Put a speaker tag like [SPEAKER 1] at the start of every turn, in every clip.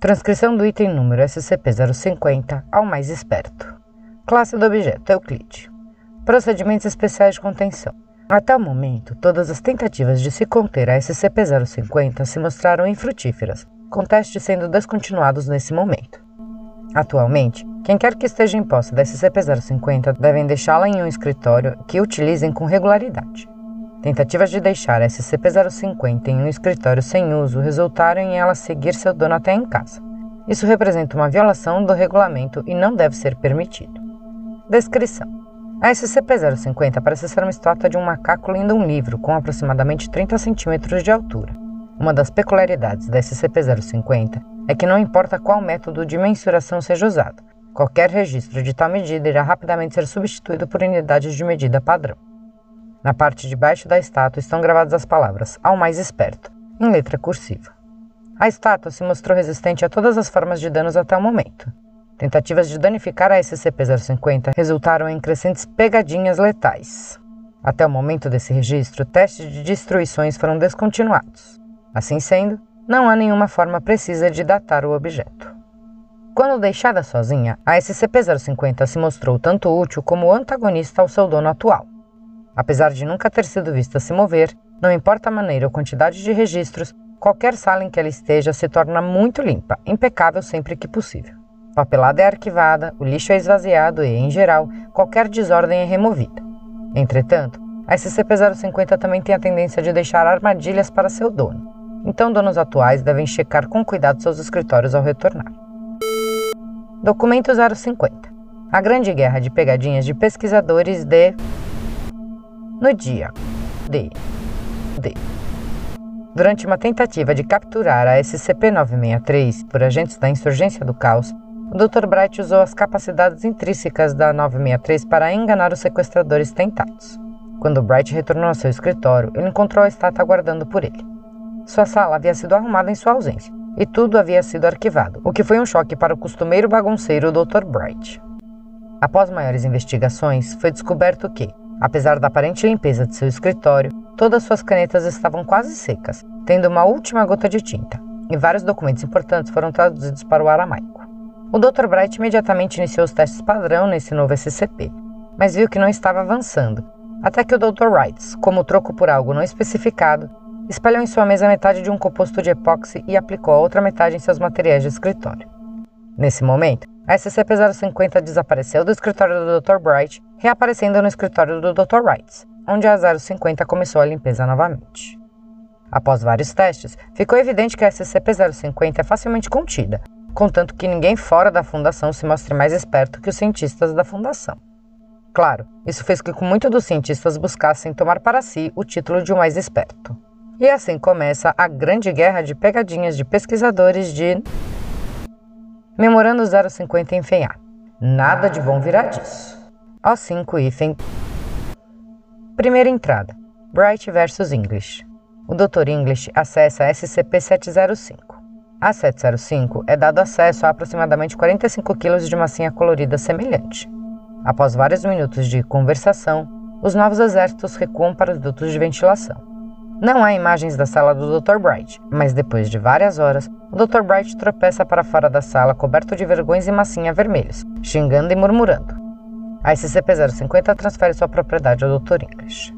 [SPEAKER 1] Transcrição do item número SCP-050 ao mais esperto. Classe do objeto Euclide. Procedimentos especiais de contenção. Até o momento, todas as tentativas de se conter a SCP-050 se mostraram infrutíferas, com testes sendo descontinuados nesse momento. Atualmente, quem quer que esteja em posse da SCP-050 devem deixá-la em um escritório que utilizem com regularidade. Tentativas de deixar a SCP-050 em um escritório sem uso resultaram em ela seguir seu dono até em casa. Isso representa uma violação do regulamento e não deve ser permitido. Descrição: a SCP-050 parece ser uma estátua de um macaco lendo um livro com aproximadamente 30 centímetros de altura. Uma das peculiaridades da SCP-050 é que não importa qual método de mensuração seja usado, qualquer registro de tal medida irá rapidamente ser substituído por unidades de medida padrão. Na parte de baixo da estátua estão gravadas as palavras ao mais esperto, em letra cursiva. A estátua se mostrou resistente a todas as formas de danos até o momento, Tentativas de danificar a SCP-050 resultaram em crescentes pegadinhas letais. Até o momento desse registro, testes de destruições foram descontinuados. Assim sendo, não há nenhuma forma precisa de datar o objeto. Quando deixada sozinha, a SCP-050 se mostrou tanto útil como antagonista ao seu dono atual. Apesar de nunca ter sido vista se mover, não importa a maneira ou quantidade de registros, qualquer sala em que ela esteja se torna muito limpa, impecável sempre que possível papelada é arquivada, o lixo é esvaziado e, em geral, qualquer desordem é removida. Entretanto, a SCP-050 também tem a tendência de deixar armadilhas para seu dono, então donos atuais devem checar com cuidado seus escritórios ao retornar. Documento 050 A Grande Guerra de Pegadinhas de Pesquisadores de. No dia de. de. Durante uma tentativa de capturar a SCP-963 por agentes da Insurgência do Caos, o Dr. Bright usou as capacidades intrínsecas da 963 para enganar os sequestradores tentados. Quando Bright retornou ao seu escritório, ele encontrou a estátua aguardando por ele. Sua sala havia sido arrumada em sua ausência, e tudo havia sido arquivado, o que foi um choque para o costumeiro bagunceiro Dr. Bright. Após maiores investigações, foi descoberto que, apesar da aparente limpeza de seu escritório, todas suas canetas estavam quase secas, tendo uma última gota de tinta, e vários documentos importantes foram traduzidos para o aramaico. O Dr. Bright imediatamente iniciou os testes padrão nesse novo SCP, mas viu que não estava avançando, até que o Dr. Wright, como troco por algo não especificado, espalhou em sua mesa metade de um composto de epóxi e aplicou a outra metade em seus materiais de escritório. Nesse momento, a SCP-050 desapareceu do escritório do Dr. Bright, reaparecendo no escritório do Dr. Wright, onde a 050 começou a limpeza novamente. Após vários testes, ficou evidente que a SCP-050 é facilmente contida contanto que ninguém fora da fundação se mostre mais esperto que os cientistas da fundação. Claro, isso fez com que muitos dos cientistas buscassem tomar para si o título de o mais esperto. E assim começa a grande guerra de pegadinhas de pesquisadores de. Memorando 050 em FEA. Nada de bom virá disso. O5 hífen. Primeira entrada: Bright versus English. O Dr. English acessa SCP-705. A 705 é dado acesso a aproximadamente 45 kg de massinha colorida semelhante. Após vários minutos de conversação, os novos exércitos recuam para os dutos de ventilação. Não há imagens da sala do Dr. Bright, mas depois de várias horas, o Dr. Bright tropeça para fora da sala coberto de vergões e massinha vermelhos, xingando e murmurando. A SCP-050 transfere sua propriedade ao Dr. English.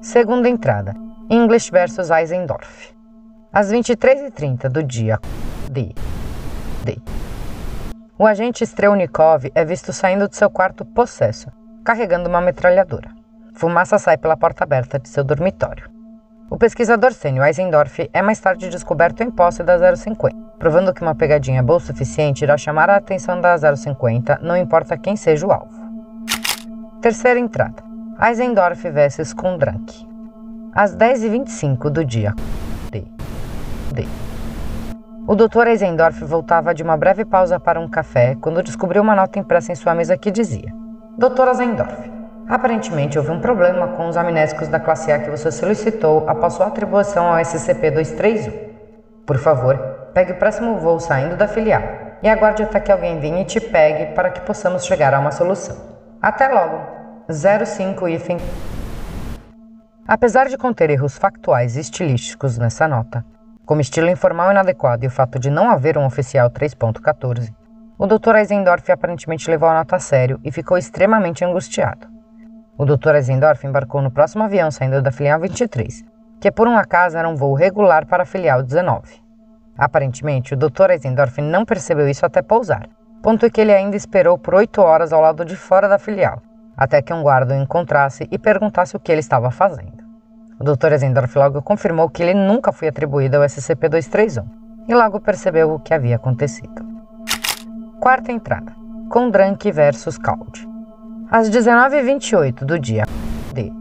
[SPEAKER 1] Segunda entrada: English versus Eisendorf. Às 23h30 do dia D. D. O agente Strelnikov é visto saindo de seu quarto possesso, carregando uma metralhadora. Fumaça sai pela porta aberta de seu dormitório. O pesquisador sênior Eisendorf é mais tarde descoberto em posse da 050, provando que uma pegadinha boa o suficiente irá chamar a atenção da 050, não importa quem seja o alvo. Terceira entrada. Eisendorf vs Kundrank. Às 10h25 do dia D. D. O Dr. Eisendorf voltava de uma breve pausa para um café quando descobriu uma nota impressa em sua mesa que dizia: Dr. Eisendorf, aparentemente houve um problema com os amnésicos da classe A que você solicitou após sua atribuição ao SCP-231. Por favor, pegue o próximo voo saindo da filial e aguarde até que alguém venha e te pegue para que possamos chegar a uma solução. Até logo! 05 hífen. Apesar de conter erros factuais e estilísticos nessa nota, como estilo informal inadequado e o fato de não haver um oficial 3.14, o Dr. Eisendorf aparentemente levou a nota a sério e ficou extremamente angustiado. O Dr. Eisendorf embarcou no próximo avião saindo da filial 23, que por um acaso era um voo regular para a filial 19. Aparentemente, o Dr. Eisendorf não percebeu isso até pousar, ponto que ele ainda esperou por oito horas ao lado de fora da filial, até que um guarda o encontrasse e perguntasse o que ele estava fazendo. O Dr. Eisendorf logo confirmou que ele nunca foi atribuído ao SCP-231 e logo percebeu o que havia acontecido. Quarta entrada: Condrank versus Cald. Às 19h28 do dia D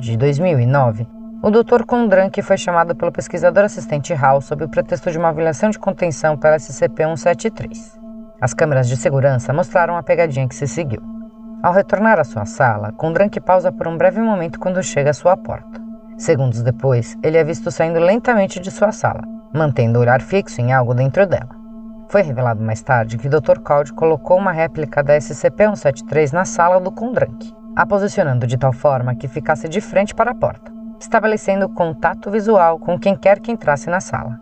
[SPEAKER 1] de 2009, o Dr. Condrank foi chamado pelo pesquisador assistente Hall sob o pretexto de uma violação de contenção pela SCP-173. As câmeras de segurança mostraram a pegadinha que se seguiu. Ao retornar à sua sala, Condrank pausa por um breve momento quando chega à sua porta. Segundos depois, ele é visto saindo lentamente de sua sala, mantendo o olhar fixo em algo dentro dela. Foi revelado mais tarde que Dr. Cold colocou uma réplica da SCP-173 na sala do Condrank, a posicionando de tal forma que ficasse de frente para a porta, estabelecendo contato visual com quem quer que entrasse na sala.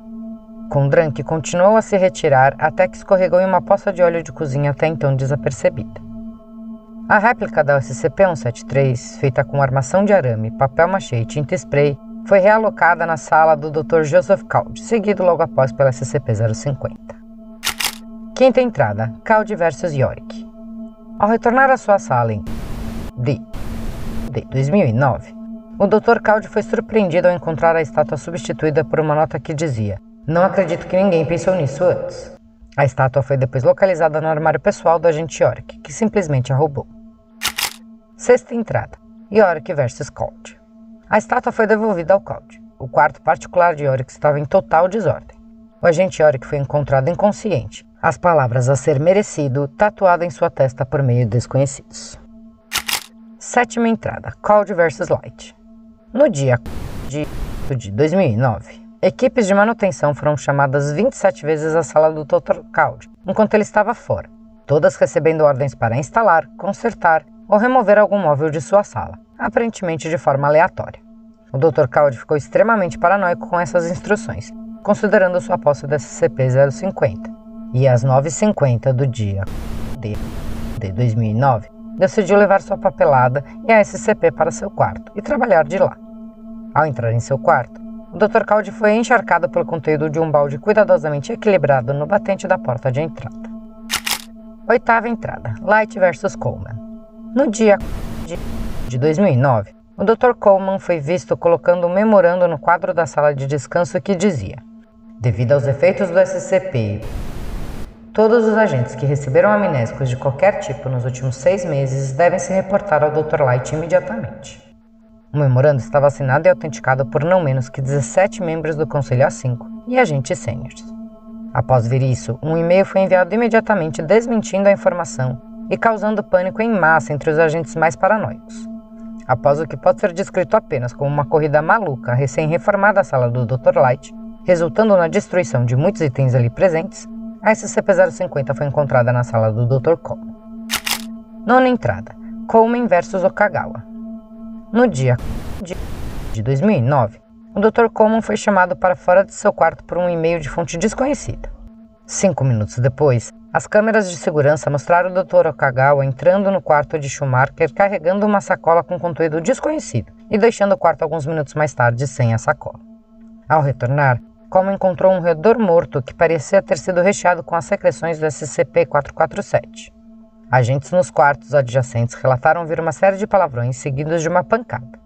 [SPEAKER 1] Condrank continuou a se retirar até que escorregou em uma poça de óleo de cozinha até então desapercebida. A réplica da SCP-173, feita com armação de arame, papel machê e tinta spray, foi realocada na sala do Dr. Joseph Cald, seguido logo após pela SCP-050. Quinta entrada: Cald vs Yorick. Ao retornar à sua sala em D. D. 2009, o Dr. Cald foi surpreendido ao encontrar a estátua substituída por uma nota que dizia: Não acredito que ninguém pensou nisso antes. A estátua foi depois localizada no armário pessoal do agente Yorick, que simplesmente a roubou. Sexta entrada: Yorick vs Cold. A estátua foi devolvida ao Cold. O quarto particular de Yorick estava em total desordem. O agente Yorick foi encontrado inconsciente, as palavras a ser merecido tatuado em sua testa por meio de desconhecidos. Sétima entrada: Cold vs Light. No dia de, de 2009, Equipes de manutenção foram chamadas 27 vezes à sala do Dr. Caud, enquanto ele estava fora, todas recebendo ordens para instalar, consertar ou remover algum móvel de sua sala, aparentemente de forma aleatória. O Dr. Caud ficou extremamente paranoico com essas instruções, considerando sua posse da SCP-050, e às 9h50 do dia de, de 2009, decidiu levar sua papelada e a SCP para seu quarto e trabalhar de lá. Ao entrar em seu quarto, o Dr. Caldi foi encharcado pelo conteúdo de um balde cuidadosamente equilibrado no batente da porta de entrada. Oitava entrada: Light vs Coleman. No dia de 2009, o Dr. Coleman foi visto colocando um memorando no quadro da sala de descanso que dizia: Devido aos efeitos do SCP, todos os agentes que receberam amnésicos de qualquer tipo nos últimos seis meses devem se reportar ao Dr. Light imediatamente. O memorando estava assinado e autenticado por não menos que 17 membros do Conselho A5 e agentes sêniores. Após ver isso, um e-mail foi enviado imediatamente desmentindo a informação e causando pânico em massa entre os agentes mais paranoicos. Após o que pode ser descrito apenas como uma corrida maluca recém-reformada à sala do Dr. Light, resultando na destruição de muitos itens ali presentes, a SCP-050 foi encontrada na sala do Dr. Coleman. Nona entrada: Coleman vs Okagawa. No dia de 2009, o Dr. Coleman foi chamado para fora de seu quarto por um e-mail de fonte desconhecida. Cinco minutos depois, as câmeras de segurança mostraram o Dr. Okagawa entrando no quarto de Schumacher carregando uma sacola com conteúdo desconhecido e deixando o quarto alguns minutos mais tarde sem a sacola. Ao retornar, Coleman encontrou um roedor morto que parecia ter sido recheado com as secreções do SCP-447. Agentes nos quartos adjacentes relataram ver uma série de palavrões seguidos de uma pancada.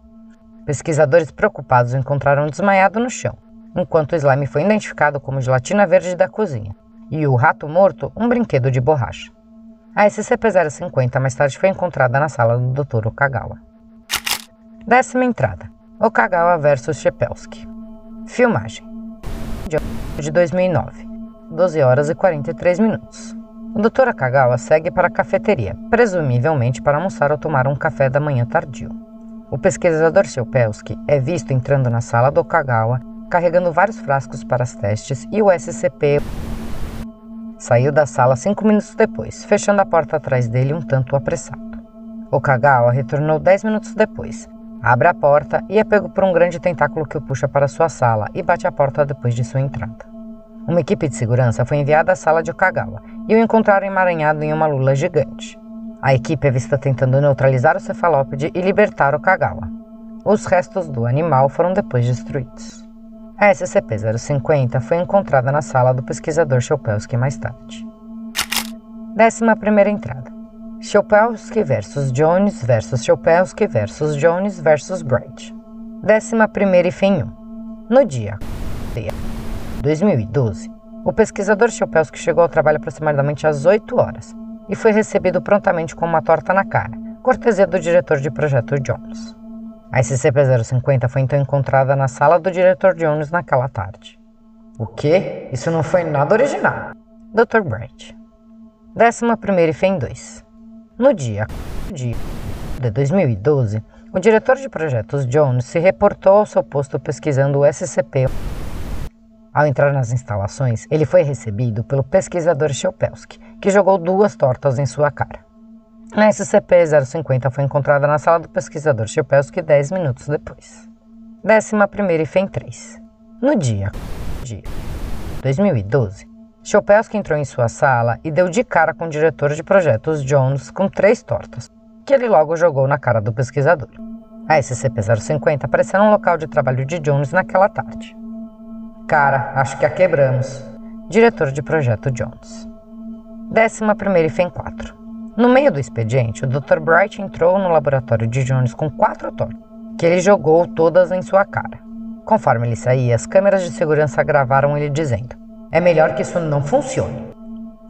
[SPEAKER 1] Pesquisadores preocupados o encontraram desmaiado no chão, enquanto o slime foi identificado como gelatina verde da cozinha e o rato morto um brinquedo de borracha. A SCP-050 mais tarde foi encontrada na sala do Dr. Okagawa. Décima entrada: Okagawa vs Shepelsky. Filmagem. De 2009, 12 horas e 43 minutos. O Dr. Akagawa segue para a cafeteria, presumivelmente para almoçar ou tomar um café da manhã tardio. O pesquisador Siopelski é visto entrando na sala do Okagawa, carregando vários frascos para os testes e o SCP saiu da sala cinco minutos depois, fechando a porta atrás dele um tanto apressado. Okagawa retornou dez minutos depois, abre a porta e é pego por um grande tentáculo que o puxa para sua sala e bate a porta depois de sua entrada. Uma equipe de segurança foi enviada à sala de Okagawa e o encontraram emaranhado em uma lula gigante. A equipe é vista tentando neutralizar o cefalópode e libertar o Kagawa. Os restos do animal foram depois destruídos. A SCP-050 foi encontrada na sala do pesquisador Chopelski mais tarde. Décima primeira entrada. Chopelski versus Jones versus Chopelski versus Jones versus Bright. Décima primeira e fim 1. No dia 2012, o pesquisador Chopelski chegou ao trabalho aproximadamente às 8 horas e foi recebido prontamente com uma torta na cara, cortesia do diretor de projeto Jones. A SCP-050 foi então encontrada na sala do diretor Jones naquela tarde. O quê? Isso não foi nada original. Dr. Bright. 11 e FEM 2. No dia de 2012, o diretor de projetos Jones se reportou ao seu posto pesquisando o SCP. Ao entrar nas instalações, ele foi recebido pelo pesquisador Chopelski, que jogou duas tortas em sua cara. A SCP-050 foi encontrada na sala do pesquisador Chopelski 10 minutos depois. 11 e FEM 3. No dia de 2012, Chopelski entrou em sua sala e deu de cara com o diretor de projetos Jones com três tortas, que ele logo jogou na cara do pesquisador. A SCP-050 apareceu no local de trabalho de Jones naquela tarde. Cara, acho que a quebramos. Diretor de projeto Jones. 11 e FEM 4. No meio do expediente, o Dr. Bright entrou no laboratório de Jones com quatro torres, que ele jogou todas em sua cara. Conforme ele saía, as câmeras de segurança gravaram ele dizendo: É melhor que isso não funcione.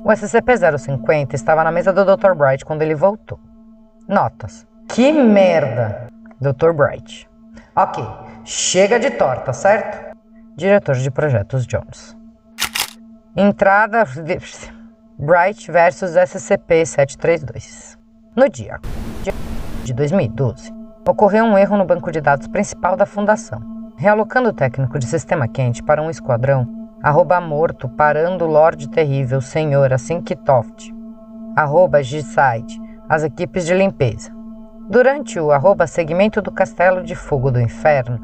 [SPEAKER 1] O SCP-050 estava na mesa do Dr. Bright quando ele voltou. Notas: Que merda! Dr. Bright. Ok, chega de torta, certo? Diretor de projetos Jones. Entrada. Bright versus SCP-732. No dia de 2012, ocorreu um erro no banco de dados principal da Fundação, realocando o técnico de sistema quente para um esquadrão, arroba morto, parando o Lorde Terrível, Senhor Asinkitoft, arroba G-Side, as equipes de limpeza. Durante o arroba segmento do Castelo de Fogo do Inferno,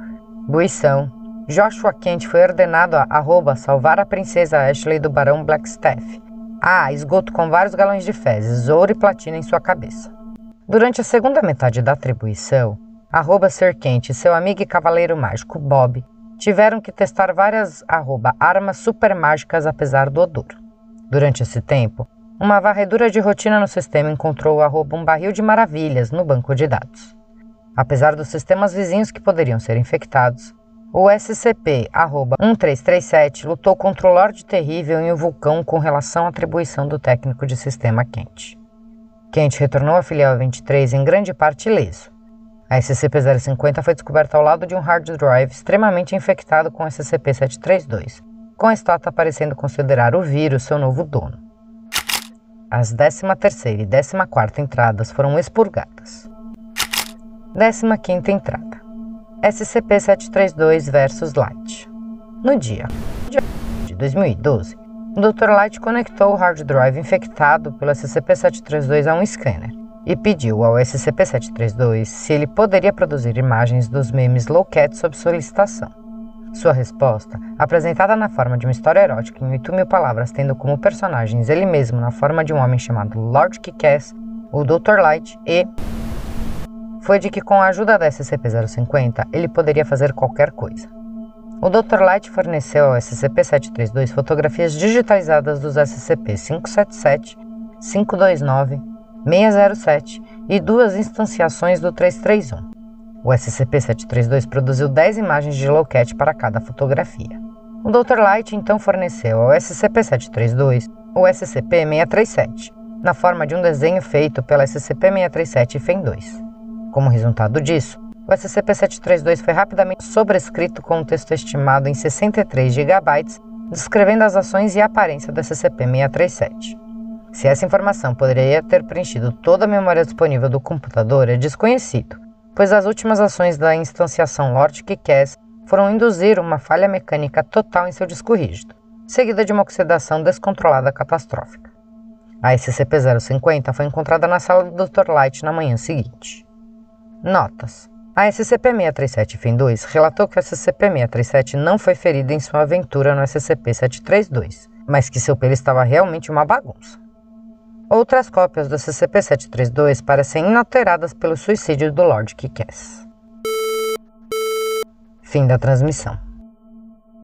[SPEAKER 1] Buição, Joshua Kent foi ordenado a arroba salvar a princesa Ashley do Barão Blackstaff, ah, esgoto com vários galões de fezes, ouro e platina em sua cabeça. Durante a segunda metade da atribuição, arroba Ser Quente e seu amigo e cavaleiro mágico Bob tiveram que testar várias arroba, armas super mágicas apesar do odor. Durante esse tempo, uma varredura de rotina no sistema encontrou arroba, um barril de maravilhas no banco de dados. Apesar dos sistemas vizinhos que poderiam ser infectados, o SCP-1337 lutou contra o Lorde Terrível em um vulcão com relação à atribuição do técnico de sistema Kent. Kent retornou à filial 23 em grande parte ileso. A SCP-050 foi descoberta ao lado de um hard drive extremamente infectado com SCP-732, com a estátua parecendo considerar o vírus seu novo dono. As 13ª e 14ª entradas foram expurgadas. 15ª entrada. SCP-732 versus Light. No dia de 2012, o Dr. Light conectou o hard drive infectado pelo SCP-732 a um scanner e pediu ao SCP-732 se ele poderia produzir imagens dos memes Lowcat sob solicitação. Sua resposta, apresentada na forma de uma história erótica em 8 mil palavras, tendo como personagens ele mesmo na forma de um homem chamado Lord Kickass, o Dr. Light e foi de que, com a ajuda da SCP-050, ele poderia fazer qualquer coisa. O Dr. Light forneceu ao SCP-732 fotografias digitalizadas dos SCP-577, 529, 607 e duas instanciações do 331. O SCP-732 produziu 10 imagens de Lowcat para cada fotografia. O Dr. Light então forneceu ao SCP-732 o SCP-637, na forma de um desenho feito pela SCP-637 FEM-2. Como resultado disso, o SCP-732 foi rapidamente sobrescrito com um texto estimado em 63 GB, descrevendo as ações e a aparência do SCP-637. Se essa informação poderia ter preenchido toda a memória disponível do computador é desconhecido, pois as últimas ações da instanciação Lord Cass foram induzir uma falha mecânica total em seu disco rígido, seguida de uma oxidação descontrolada catastrófica. A SCP-050 foi encontrada na sala do Dr. Light na manhã seguinte. Notas: A SCP-637-2 relatou que o SCP-637 não foi ferido em sua aventura no SCP-732, mas que seu pelo estava realmente uma bagunça. Outras cópias do SCP-732 parecem inalteradas pelo suicídio do Lord Kickass. Fim da transmissão.